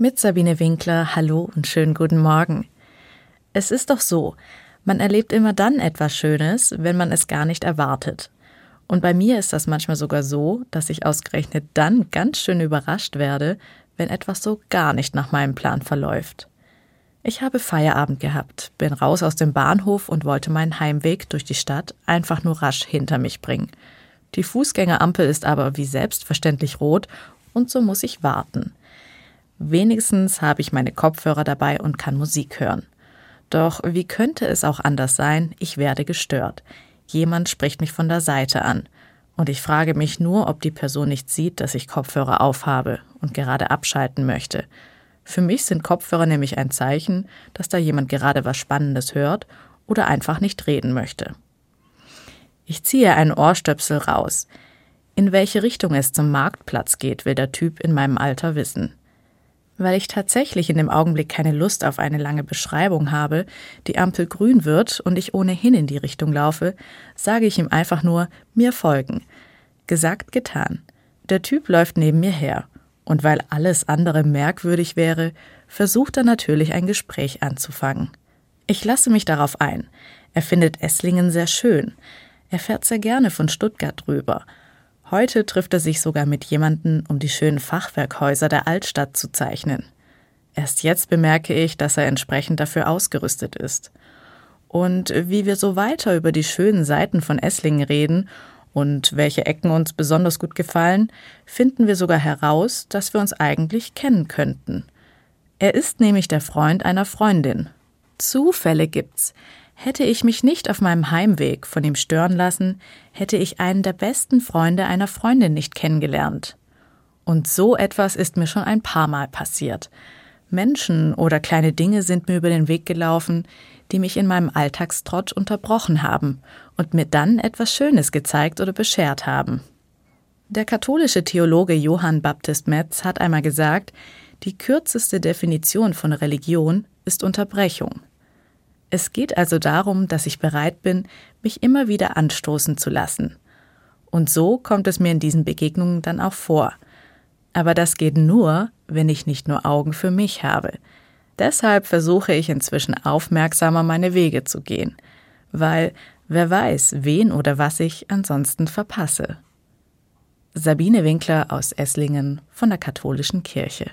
Mit Sabine Winkler, hallo und schönen guten Morgen. Es ist doch so, man erlebt immer dann etwas Schönes, wenn man es gar nicht erwartet. Und bei mir ist das manchmal sogar so, dass ich ausgerechnet dann ganz schön überrascht werde, wenn etwas so gar nicht nach meinem Plan verläuft. Ich habe Feierabend gehabt, bin raus aus dem Bahnhof und wollte meinen Heimweg durch die Stadt einfach nur rasch hinter mich bringen. Die Fußgängerampel ist aber wie selbstverständlich rot und so muss ich warten. Wenigstens habe ich meine Kopfhörer dabei und kann Musik hören. Doch wie könnte es auch anders sein? Ich werde gestört. Jemand spricht mich von der Seite an. Und ich frage mich nur, ob die Person nicht sieht, dass ich Kopfhörer aufhabe und gerade abschalten möchte. Für mich sind Kopfhörer nämlich ein Zeichen, dass da jemand gerade was Spannendes hört oder einfach nicht reden möchte. Ich ziehe einen Ohrstöpsel raus. In welche Richtung es zum Marktplatz geht, will der Typ in meinem Alter wissen weil ich tatsächlich in dem Augenblick keine Lust auf eine lange Beschreibung habe, die Ampel grün wird und ich ohnehin in die Richtung laufe, sage ich ihm einfach nur mir folgen. Gesagt, getan. Der Typ läuft neben mir her, und weil alles andere merkwürdig wäre, versucht er natürlich ein Gespräch anzufangen. Ich lasse mich darauf ein. Er findet Esslingen sehr schön. Er fährt sehr gerne von Stuttgart rüber Heute trifft er sich sogar mit jemandem, um die schönen Fachwerkhäuser der Altstadt zu zeichnen. Erst jetzt bemerke ich, dass er entsprechend dafür ausgerüstet ist. Und wie wir so weiter über die schönen Seiten von Esslingen reden und welche Ecken uns besonders gut gefallen, finden wir sogar heraus, dass wir uns eigentlich kennen könnten. Er ist nämlich der Freund einer Freundin. Zufälle gibt's. Hätte ich mich nicht auf meinem Heimweg von ihm stören lassen, hätte ich einen der besten Freunde einer Freundin nicht kennengelernt. Und so etwas ist mir schon ein paar Mal passiert. Menschen oder kleine Dinge sind mir über den Weg gelaufen, die mich in meinem Alltagstrott unterbrochen haben und mir dann etwas Schönes gezeigt oder beschert haben. Der katholische Theologe Johann Baptist Metz hat einmal gesagt, die kürzeste Definition von Religion ist Unterbrechung. Es geht also darum, dass ich bereit bin, mich immer wieder anstoßen zu lassen. Und so kommt es mir in diesen Begegnungen dann auch vor. Aber das geht nur, wenn ich nicht nur Augen für mich habe. Deshalb versuche ich inzwischen aufmerksamer meine Wege zu gehen, weil wer weiß, wen oder was ich ansonsten verpasse. Sabine Winkler aus Esslingen von der Katholischen Kirche